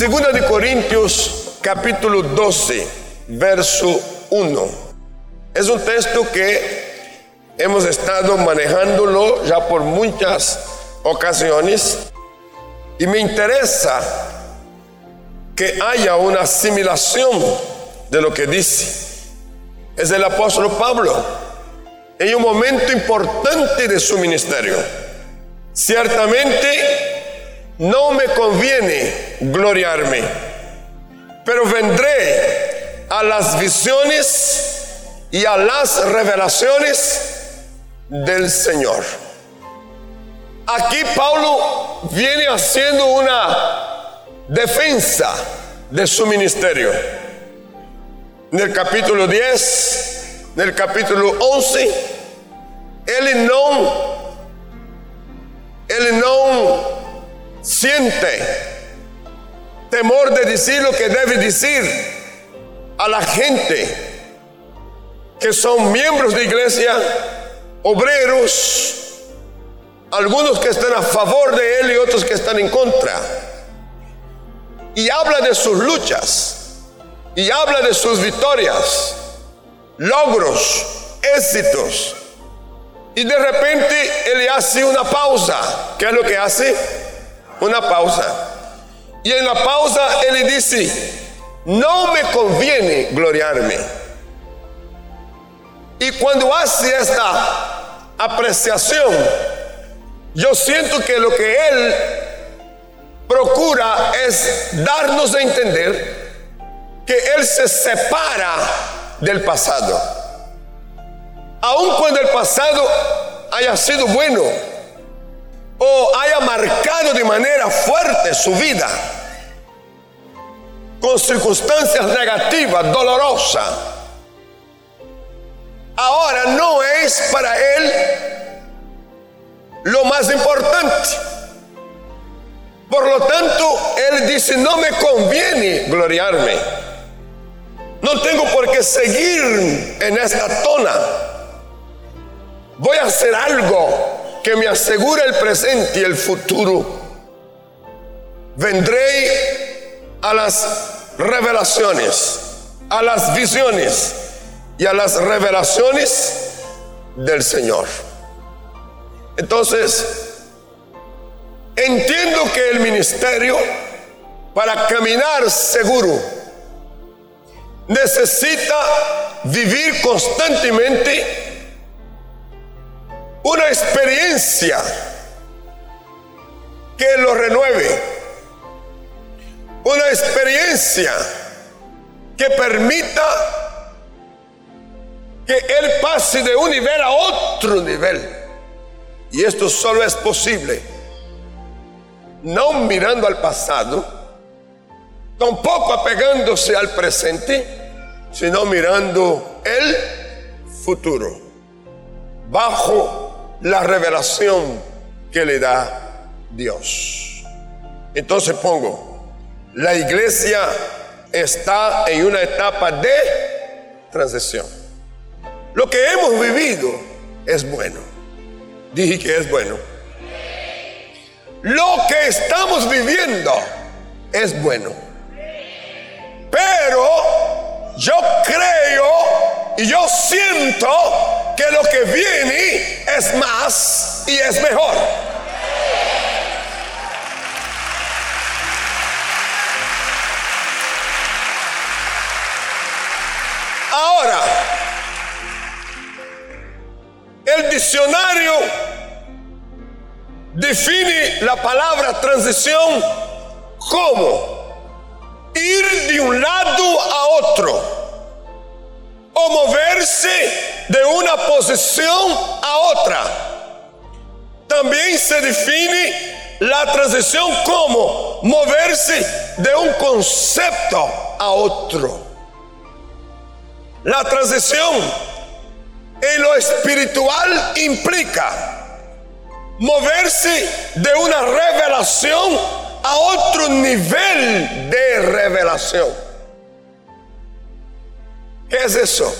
Segunda de Corintios capítulo 12, verso 1. Es un texto que hemos estado manejándolo ya por muchas ocasiones y me interesa que haya una asimilación de lo que dice. Es el apóstol Pablo en un momento importante de su ministerio. Ciertamente no me conviene gloriarme, pero vendré a las visiones y a las revelaciones del Señor. Aquí Pablo viene haciendo una defensa de su ministerio. En el capítulo 10, en el capítulo 11, él no, él no siente temor de decir lo que debe decir a la gente que son miembros de iglesia, obreros, algunos que están a favor de él y otros que están en contra. Y habla de sus luchas, y habla de sus victorias, logros, éxitos. Y de repente él hace una pausa. ¿Qué es lo que hace? Una pausa. Y en la pausa él dice, no me conviene gloriarme. Y cuando hace esta apreciación, yo siento que lo que él procura es darnos a entender que él se separa del pasado. Aun cuando el pasado haya sido bueno, o haya marcado de manera fuerte su vida con circunstancias negativas, dolorosas, ahora no es para él lo más importante. Por lo tanto, él dice, no me conviene gloriarme. No tengo por qué seguir en esta tona. Voy a hacer algo que me asegura el presente y el futuro. Vendré a las revelaciones, a las visiones y a las revelaciones del Señor. Entonces, entiendo que el ministerio, para caminar seguro, necesita vivir constantemente una experiencia que lo renueve, una experiencia que permita que Él pase de un nivel a otro nivel. Y esto solo es posible no mirando al pasado, tampoco apegándose al presente, sino mirando el futuro, bajo la revelación que le da Dios. Entonces pongo, la iglesia está en una etapa de transición. Lo que hemos vivido es bueno. Dije que es bueno. Lo que estamos viviendo es bueno. Pero yo creo y yo siento que lo que viene es más y es mejor. Ahora, el diccionario define la palabra transición como ir de un lado a otro moverse de una posición a otra. También se define la transición como moverse de un concepto a otro. La transición en lo espiritual implica moverse de una revelación a otro nivel de revelación. ¿Qué es eso?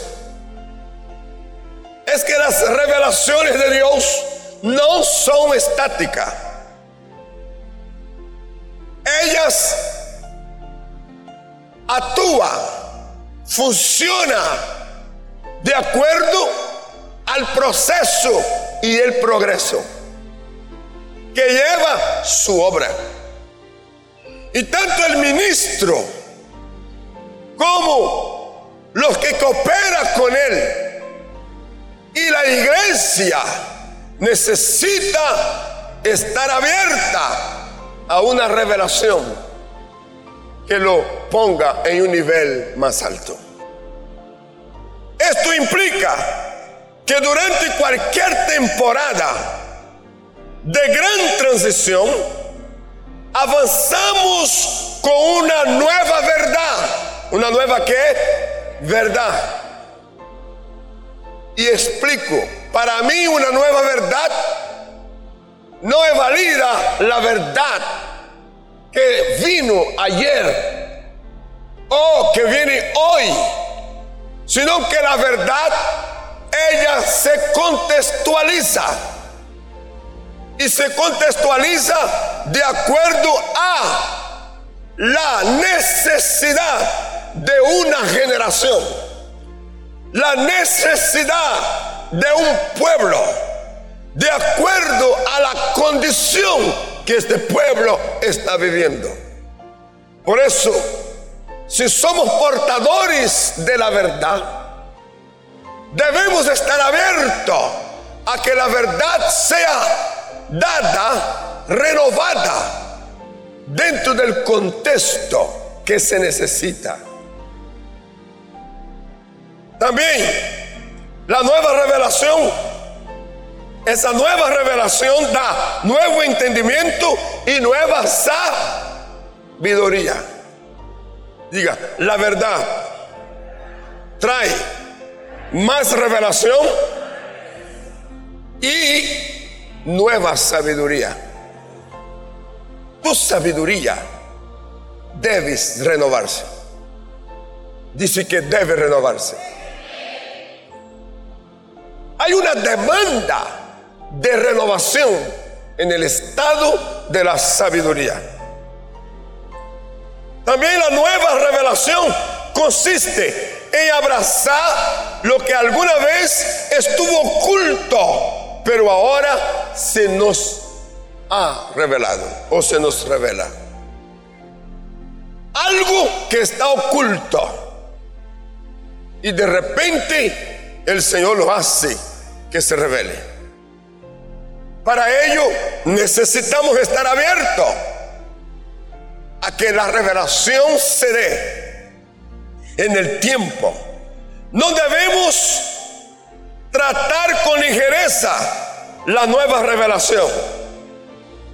Es que las revelaciones de Dios no son estáticas. Ellas actúa, funciona de acuerdo al proceso y el progreso que lleva su obra. Y tanto el ministro como los que cooperan con él y la iglesia necesita estar abierta a una revelación que lo ponga en un nivel más alto. Esto implica que durante cualquier temporada de gran transición, avanzamos con una nueva verdad. ¿Una nueva qué? Verdad. Y explico, para mí una nueva verdad no es válida la verdad que vino ayer o que viene hoy, sino que la verdad, ella se contextualiza y se contextualiza de acuerdo a la necesidad de una generación, la necesidad de un pueblo, de acuerdo a la condición que este pueblo está viviendo. Por eso, si somos portadores de la verdad, debemos estar abiertos a que la verdad sea dada, renovada, dentro del contexto que se necesita. También la nueva revelación, esa nueva revelación da nuevo entendimiento y nueva sabiduría. Diga, la verdad trae más revelación y nueva sabiduría. Tu sabiduría debe renovarse. Dice que debe renovarse. Hay una demanda de renovación en el estado de la sabiduría. También la nueva revelación consiste en abrazar lo que alguna vez estuvo oculto pero ahora se nos ha revelado o se nos revela. Algo que está oculto. Y de repente el Señor lo hace que se revele. Para ello necesitamos estar abiertos a que la revelación se dé en el tiempo. No debemos tratar con ligereza la nueva revelación.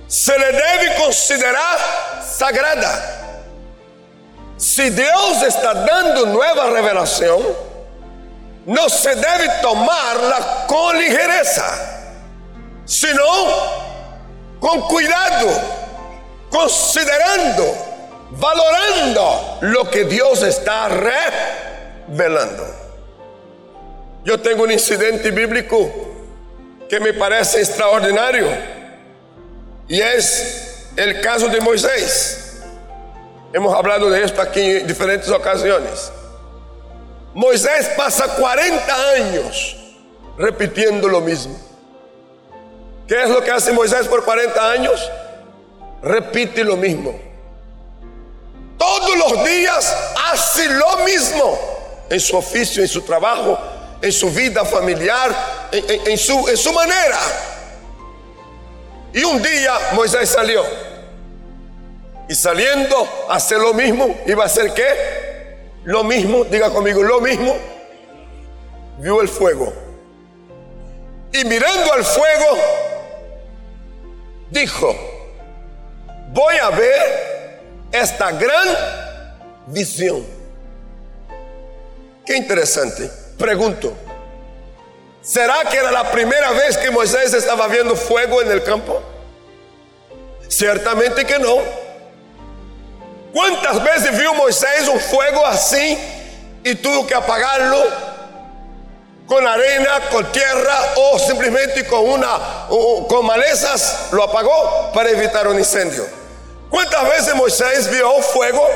Se le debe considerar sagrada. Si Dios está dando nueva revelación, no se debe tomarla con ligereza, sino con cuidado, considerando, valorando lo que Dios está revelando. Yo tengo un incidente bíblico que me parece extraordinario y es el caso de Moisés. Hemos hablado de esto aquí en diferentes ocasiones. Moisés pasa 40 años repitiendo lo mismo. ¿Qué es lo que hace Moisés por 40 años? Repite lo mismo. Todos los días hace lo mismo en su oficio, en su trabajo, en su vida familiar, en, su, manera. Y un día Moisés salió. Y saliendo a hacer lo mismo, iba a hacer qué? Lo mismo, diga conmigo, lo mismo. Vio el fuego. Y mirando al fuego, dijo, voy a ver esta gran visión. Qué interesante. Pregunto, ¿será que era la primera vez que Moisés estaba viendo fuego en el campo? Ciertamente que no. ¿Cuántas veces vio Moisés un fuego así y tuvo que apagarlo con arena, con tierra o simplemente con una con malezas lo apagó para evitar un incendio? ¿Cuántas veces Moisés vio fuego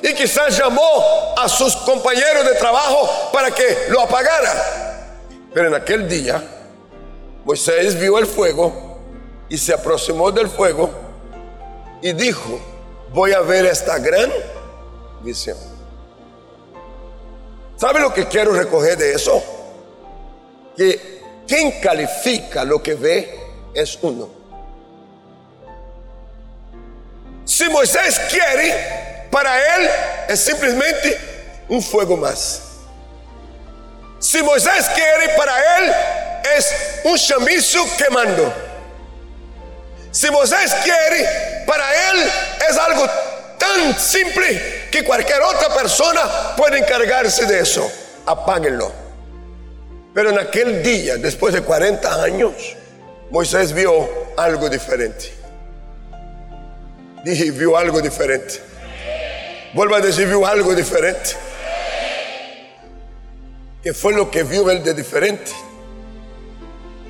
y quizás llamó a sus compañeros de trabajo para que lo apagara. Pero en aquel día, Moisés vio el fuego y se aproximó del fuego y dijo, voy a ver esta gran visión. ¿Sabe lo que quiero recoger de eso? Que quien califica lo que ve es uno. Si Moisés quiere, para él es simplemente un fuego más. Si Moisés quiere, para él es un chamizo quemando. Si Moisés quiere, para él es algo tan simple que cualquier otra persona puede encargarse de eso. Apáguenlo. Pero en aquel día, después de 40 años, Moisés vio algo diferente. Dije, vio algo diferente. Vuelvo a decir, vio algo diferente. ¿Qué fue lo que vio él de diferente?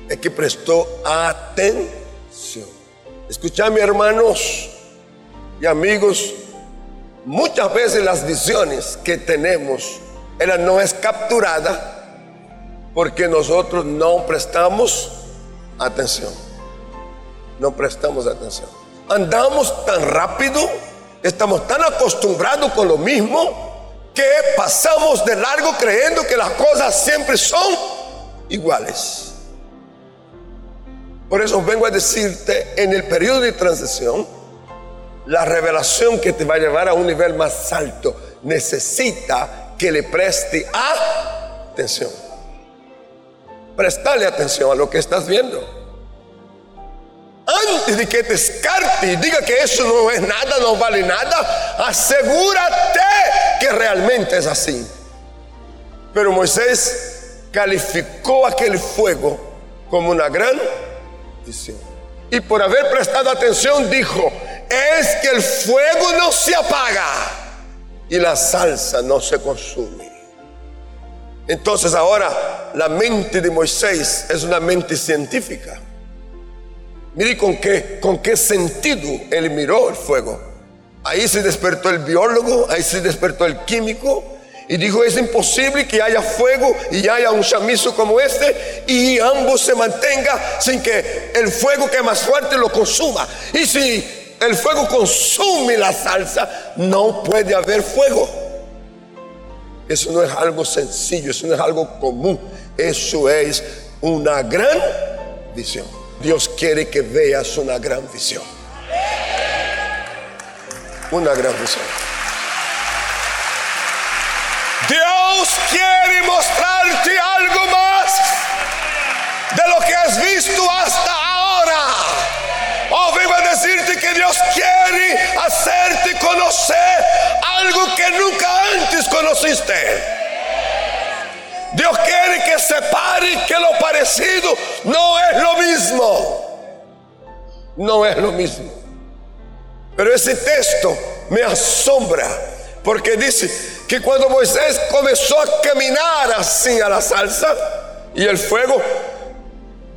Es que prestó atención. Escuchame, hermanos y amigos, muchas veces las visiones que tenemos, no es capturada porque nosotros no prestamos atención. No prestamos atención. Andamos tan rápido, estamos tan acostumbrados con lo mismo, que pasamos de largo creyendo que las cosas siempre son iguales. Por eso vengo a decirte, en el periodo de transición, la revelación que te va a llevar a un nivel más alto necesita que le preste atención. Prestale atención a lo que estás viendo antes de que descarte y diga que eso no es nada, no vale nada, asegúrate que realmente es así. Pero Moisés calificó aquel fuego como una gran Y por haber prestado atención dijo, es que el fuego no se apaga y la salsa no se consume. Entonces ahora la mente de Moisés es una mente científica. Mire con qué, con qué sentido él miró el fuego. Ahí se despertó el biólogo, ahí se despertó el químico y dijo, es imposible que haya fuego y haya un chamizo como este y ambos se mantenga sin que el fuego que es más fuerte lo consuma. Y si el fuego consume la salsa, no puede haber fuego. Eso no es algo sencillo, eso no es algo común, eso es una gran visión. Dios quiere que veas una gran visión. Una gran visión. Dios quiere mostrarte algo más de lo que has visto hasta ahora. Oh, vengo a decirte que Dios quiere hacerte conocer algo que nunca antes conociste. Dios quiere que separe que lo parecido no es lo mismo. No es lo mismo. Pero ese texto me asombra porque dice que cuando Moisés comenzó a caminar así a la salsa y el fuego,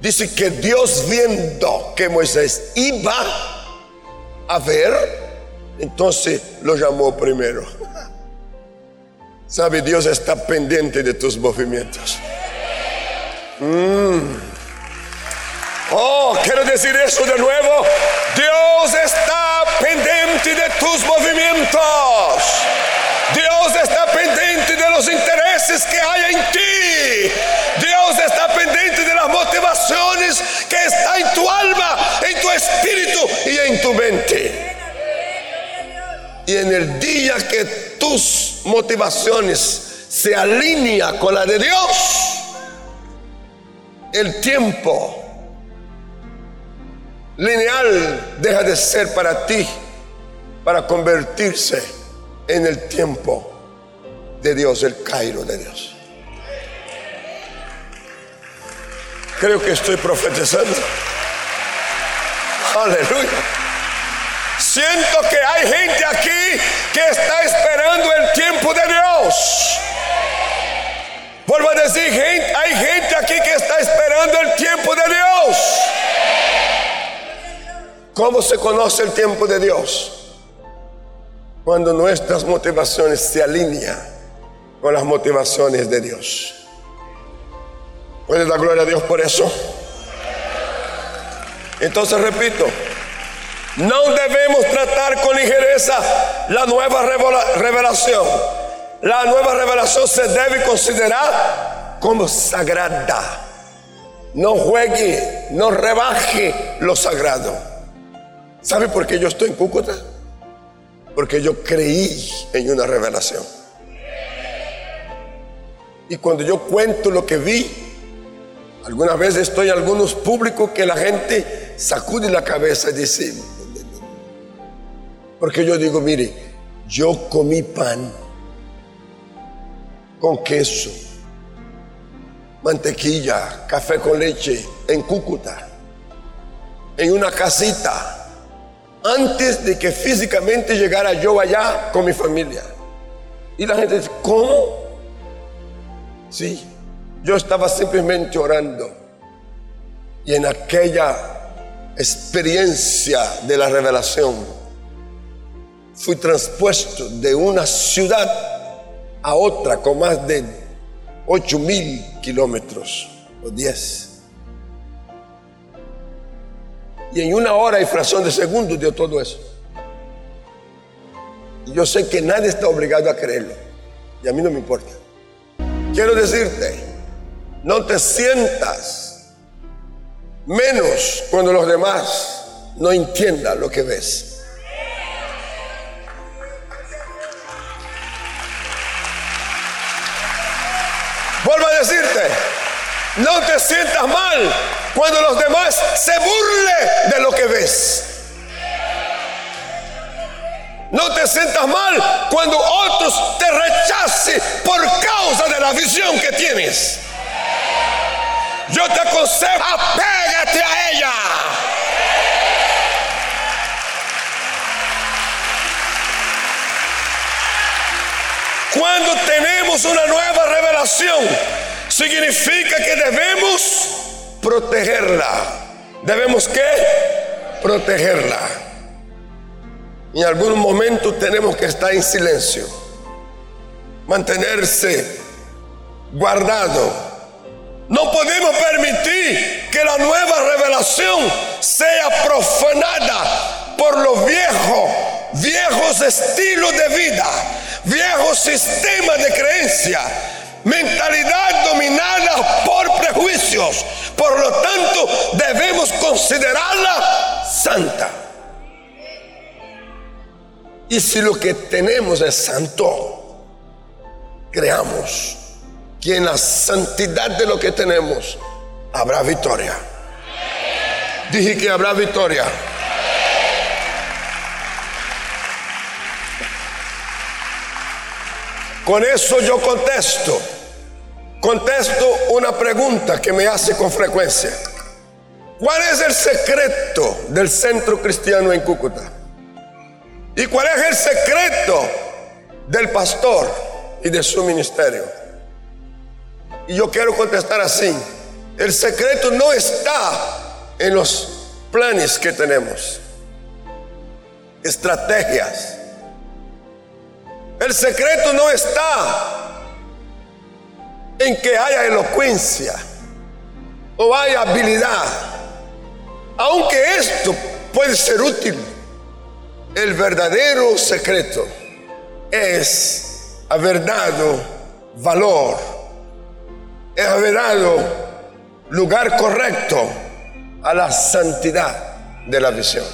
dice que Dios viendo que Moisés iba a ver, entonces lo llamó primero. Sabe, Dios está pendiente de tus movimientos. Mm. Oh, quiero decir eso de nuevo. Dios está espíritu y en tu mente. Y en el día que tus motivaciones se alinea con la de Dios, el tiempo lineal deja de ser para ti para convertirse en el tiempo de Dios, el Cairo de Dios. Creo que estoy profetizando. Aleluya. Siento que hay gente aquí que está esperando el tiempo de Dios. Vuelvo a decir, hay gente aquí que está esperando el tiempo de Dios. ¿Cómo se conoce el tiempo de Dios? cuando nuestras motivaciones se alinean con las motivaciones de Dios. ¿Puedes dar gloria a Dios por eso? Entonces repito, no debemos tratar con ligereza la nueva revelación. La nueva revelación se debe considerar como sagrada. No juegue, no rebaje lo sagrado. ¿Sabe por qué yo estoy en Cúcuta? Porque yo creí en una revelación. Y cuando yo cuento lo que vi, algunas veces estoy en algunos públicos que la gente sacude la cabeza y dice, porque yo digo, mire, yo comí pan con queso, mantequilla, café con leche en Cúcuta, en una casita antes de que físicamente llegara yo allá con mi familia. Y la gente dice, ¿cómo? Sí, yo estaba simplemente orando. Y en aquella experiencia de la revelación, fui transpuesto de una ciudad a otra con más de 8 mil kilómetros o 10. Y en una hora y fracción de segundo dio todo eso. Y yo sé que nadie está obligado a creerlo. Y a mí no me importa. Quiero decirte, no te sientas menos cuando los demás no entiendan lo que ves. Vuelvo a decirte, no te sientas mal cuando los demás se burlen de lo que ves. No te sientas mal cuando otros te rechacen por causa de la visión que tienes. Yo te aconsejo, apégate a ella. Cuando tenemos una nueva revelación, significa que debemos protegerla. ¿Debemos qué? Protegerla. En algún momento tenemos que estar en silencio, mantenerse guardado. No podemos permitir que la nueva revelación sea profanada por los viejos, viejos estilos de vida, viejos sistemas de creencia mentalidad dominada por prejuicios. Por lo tanto, debemos considerarla santa. Y si lo que tenemos es santo, creamos que en la santidad de lo que tenemos habrá victoria. Dije que habrá victoria. Con eso yo contesto, contesto una pregunta que me hace con frecuencia. ¿Cuál es el secreto del centro cristiano en Cúcuta? ¿Y cuál es el secreto del pastor y de su ministerio? Y yo quiero contestar así. El secreto no está en los planes que tenemos, estrategias, el secreto no está en que haya elocuencia o haya habilidad, aunque esto puede ser útil. El verdadero secreto es haber dado valor, es haber dado lugar correcto a la santidad de la visión.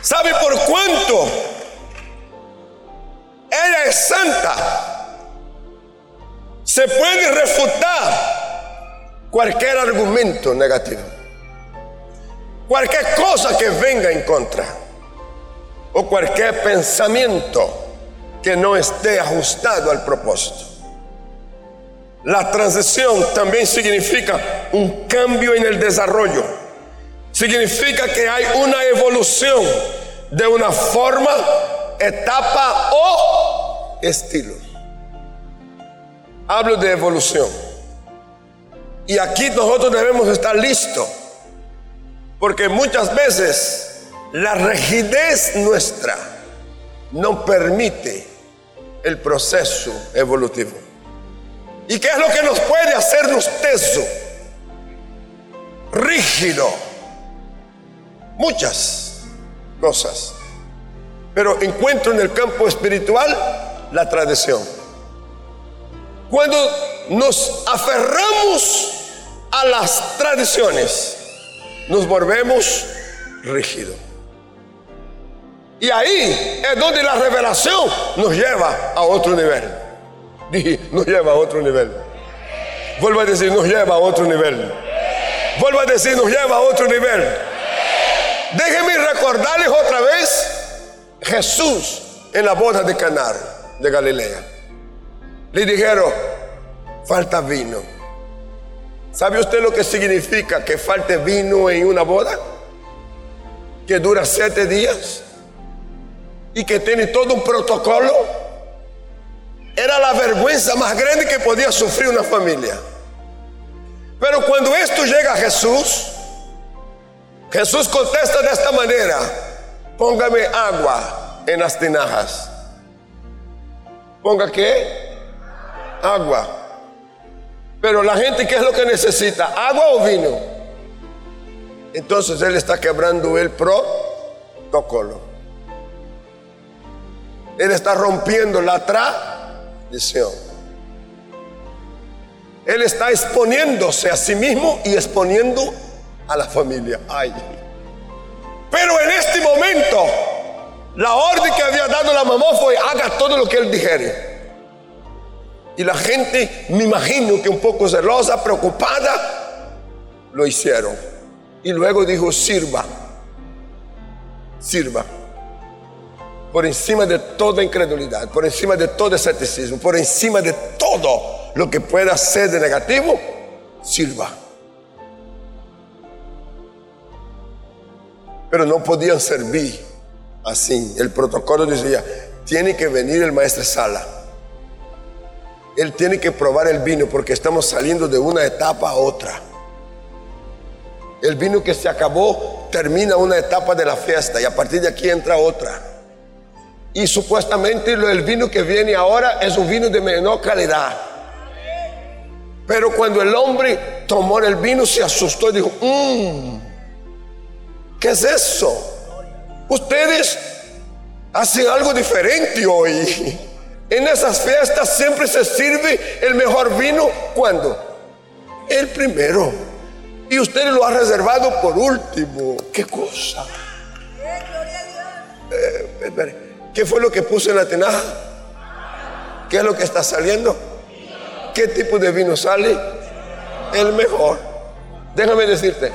¿Sabe por cuánto? Ella es santa. Se puede refutar cualquier argumento negativo. Cualquier cosa que venga en contra. O cualquier pensamiento que no esté ajustado al propósito. La transición también significa un cambio en el desarrollo Significa que hay una evolución de una forma, etapa o estilo. Hablo de evolución. Y aquí nosotros debemos estar listos Porque muchas veces la rigidez nuestra no permite el proceso evolutivo. ¿Y qué es lo que nos puede hacernos teso? Rígido. Muchas cosas. Pero encuentro en el campo espiritual la tradición. Cuando nos aferramos a las tradiciones, nos volvemos rígidos. Y ahí es donde la revelación nos lleva a otro nivel. Dije, nos lleva a otro nivel. Vuelvo a decir, nos lleva a otro nivel. Vuelvo a decir, nos lleva a otro nivel. Déjenme recordarles otra vez Jesús en la boda de Canar de Galilea. Le dijeron, falta vino. ¿Sabe usted lo que significa que falte vino en una boda? Que dura siete días y que tiene todo un protocolo. Era la vergüenza más grande que podía sufrir una familia. Pero cuando esto llega a Jesús, Jesús contesta de esta manera, póngame agua en las tinajas. ¿Ponga qué? Agua. Pero la gente, ¿qué es lo que necesita? ¿Agua o vino? Entonces Él está quebrando el protocolo. Él está rompiendo la tradición. Él está exponiéndose a sí mismo y exponiendo a la familia. Ay. Pero en este momento, la orden que había dado la mamá fue, haga todo lo que él dijere. Y la gente, me imagino que un poco celosa, preocupada, lo hicieron. Y luego dijo, sirva, sirva. Por encima de toda incredulidad, por encima de todo escepticismo, por encima de todo lo que pueda ser de negativo, sirva. Pero no podían servir así. El protocolo decía, tiene que venir el maestro Sala. Él tiene que probar el vino porque estamos saliendo de una etapa a otra. El vino que se acabó termina una etapa de la fiesta y a partir de aquí entra otra. Y supuestamente el vino que viene ahora es un vino de menor calidad. Pero cuando el hombre tomó el vino se asustó y dijo, mmm, ¿qué es eso? Ustedes hacen algo diferente hoy. En esas fiestas siempre se sirve el mejor vino. ¿Cuándo? El primero. Y usted lo ha reservado por último. ¿Qué cosa? Eh, ¿Qué fue lo que puso en la tinaja? ¿Qué es lo que está saliendo? ¿Qué tipo de vino sale? El mejor. Déjame decirte.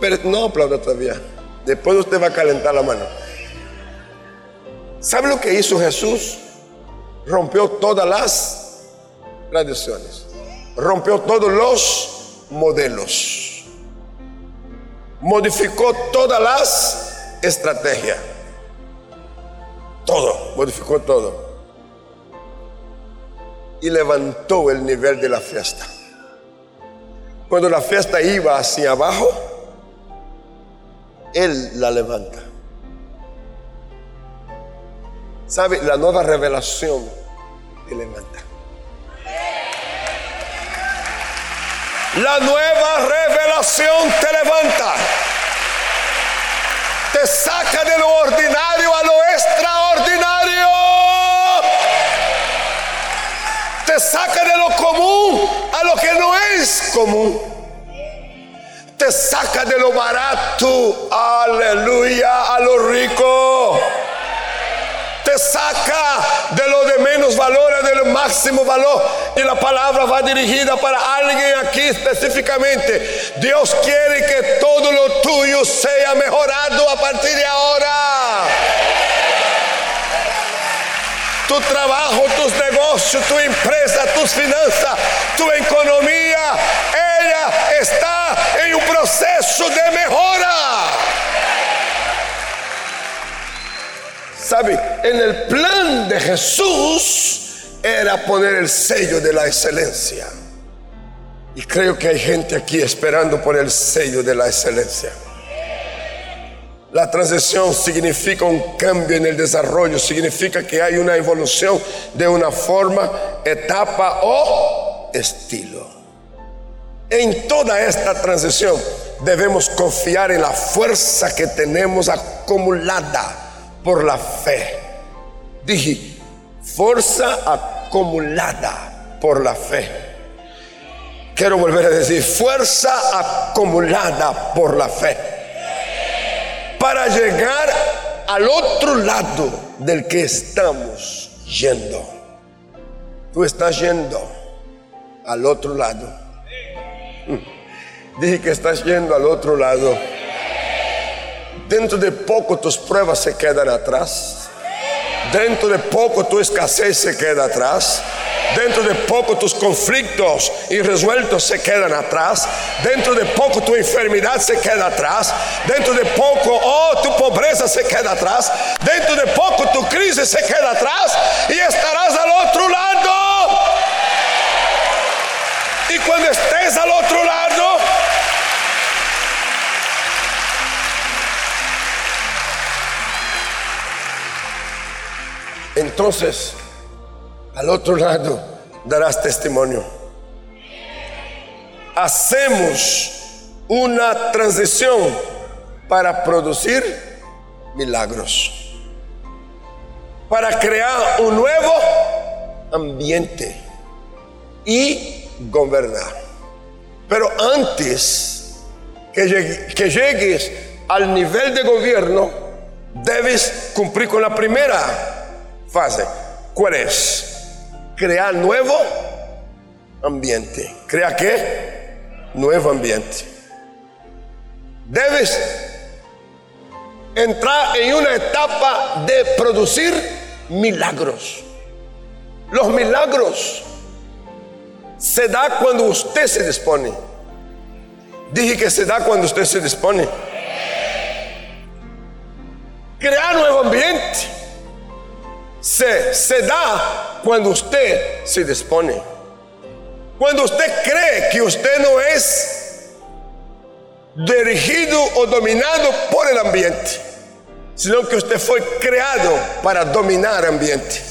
Pero no aplauda todavía. Después usted va a calentar la mano. ¿Sabe lo que hizo Jesús? Rompió todas las tradiciones. Rompió todos los modelos. Modificó todas las estrategias. Todo, modificó todo. Y levantó el nivel de la fiesta. Cuando la fiesta iba hacia abajo, él la levanta. ¿Sabe? La nueva revelación te levanta. La nueva revelación te levanta. Te saca de lo ordinario a lo extraordinario. Te saca de lo común a lo que no es común te saca de lo barato, aleluya, a lo rico. Te saca de lo de menos valor a de lo máximo valor. Y la palabra va dirigida para alguien aquí específicamente. Dios quiere que todo lo tuyo sea mejorado a partir de ahora. Tu trabajo, tus negocios, tu empresa, tus finanzas, tu economía, ella está en un proceso de mejora. ¿Sabe? En el plan de Jesús era poner el sello de la excelencia. Y creo que hay gente aquí esperando por el sello de la excelencia. La transición significa un cambio en el desarrollo, significa que hay una evolución de una forma, etapa o estilo. En toda esta transición debemos confiar en la fuerza que tenemos acumulada por la fe. Dije, fuerza acumulada por la fe. Quiero volver a decir, fuerza acumulada por la fe. Para llegar al otro lado del que estamos yendo. Tú estás yendo al otro lado. Mm. Dije que estás yendo al otro lado. Dentro de poco tus pruebas se quedan atrás. Dentro de poco tu escasez se queda atrás. Dentro de poco tus conflictos irresueltos se quedan atrás. Dentro de poco tu enfermedad se queda atrás. Dentro de poco, oh, tu pobreza se queda atrás. Dentro de poco tu crisis se queda atrás y estarás al otro lado. Y cuando estés al otro lado, entonces al otro lado darás testimonio. Hacemos una transición para producir milagros, para crear un nuevo ambiente y gobernar. Pero antes que, que llegues al nivel de gobierno, debes cumplir con la primera ¿Cuál es? crear nuevo ambiente. ¿Crea qué? Nuevo ambiente. Debes entrar en una etapa de producir milagros. Los milagros se da cuando usted se dispone. Dije que se da cuando usted se dispone. Crear nuevo ambiente se, se da cuando usted se dispone. Cuando usted cree que usted no es dirigido o dominado por el ambiente, sino que usted fue creado para dominar ambiente.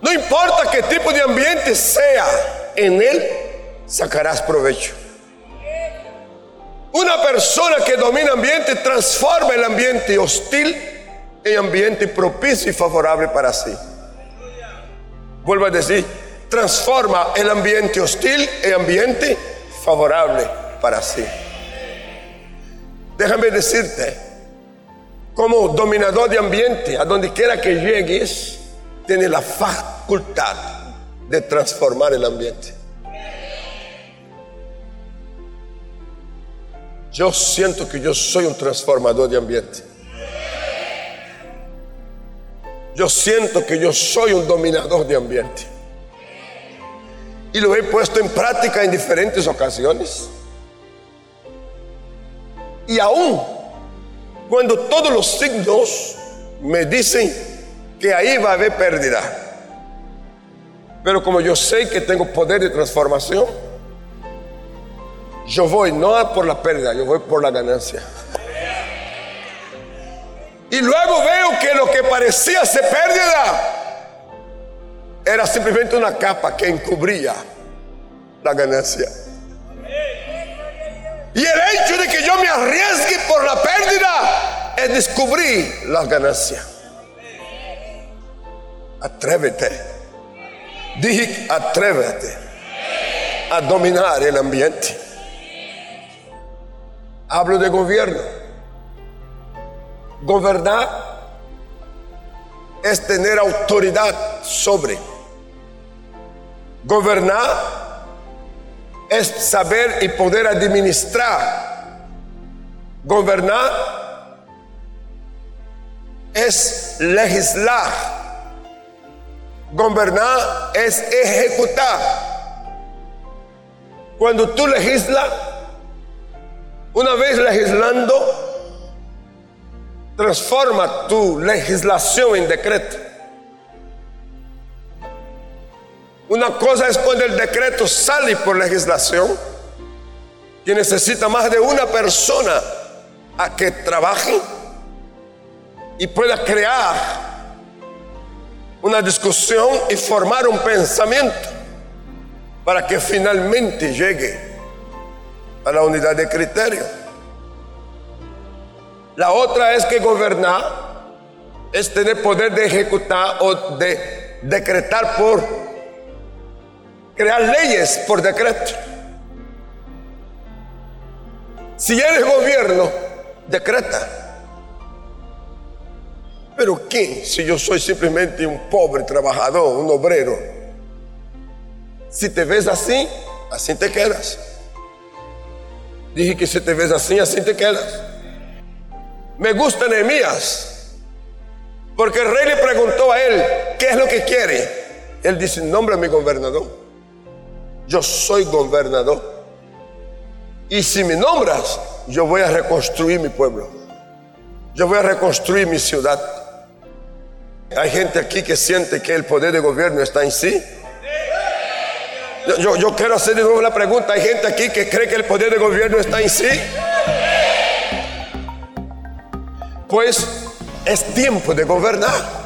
No importa qué tipo de ambiente sea, en él sacarás provecho. Una persona que domina ambiente transforma el ambiente hostil en ambiente propicio y favorable para sí. Vuelvo a decir, transforma el ambiente hostil en ambiente favorable para sí. Déjame decirte, como dominador de ambiente, a donde quiera que llegues, tiene la facultad de transformar el ambiente. Yo siento que yo soy un transformador de ambiente. Yo siento que yo soy un dominador de ambiente. Y lo he puesto en práctica en diferentes ocasiones. Y aún cuando todos los signos me dicen que ahí va a haber pérdida. Pero como yo sé que tengo poder de transformación, yo voy no por la pérdida, yo voy por la ganancia. Y luego veo que lo que parecía ser pérdida era simplemente una capa que encubría la ganancia. Y el hecho de que yo me arriesgue por la pérdida es descubrir la ganancia. Atrévete. Dije, atrévete a dominar el ambiente. Hablo de gobierno. Gobernar es tener autoridad sobre. Gobernar es saber y poder administrar. Gobernar es legislar. Gobernar es ejecutar. Cuando tú legislas, una vez legislando, transforma tu legislación en decreto. Una cosa es cuando el decreto sale por legislación, que necesita más de una persona a que trabaje y pueda crear una discusión y formar un pensamiento para que finalmente llegue a la unidad de criterio. La otra es que gobernar es tener poder de ejecutar o de decretar por crear leyes por decreto. Si eres gobierno, decreta. Pero ¿qué si yo soy simplemente un pobre trabajador, un obrero? Si te ves así, así te quedas. Dije que si te ves así, así te quedas. Me gusta Nehemías, porque el rey le preguntó a él, ¿qué es lo que quiere? Él dice, nombre mi gobernador. Yo soy gobernador. Y si me nombras, yo voy a reconstruir mi pueblo. Yo voy a reconstruir mi ciudad. Hay gente aquí que siente que el poder de gobierno está en sí. Yo, yo, quiero hacer de nuevo la pregunta. Hay gente aquí que cree que el poder de gobierno está en sí. Pues es tiempo de gobernar.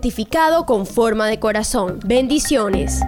con forma de corazón. Bendiciones.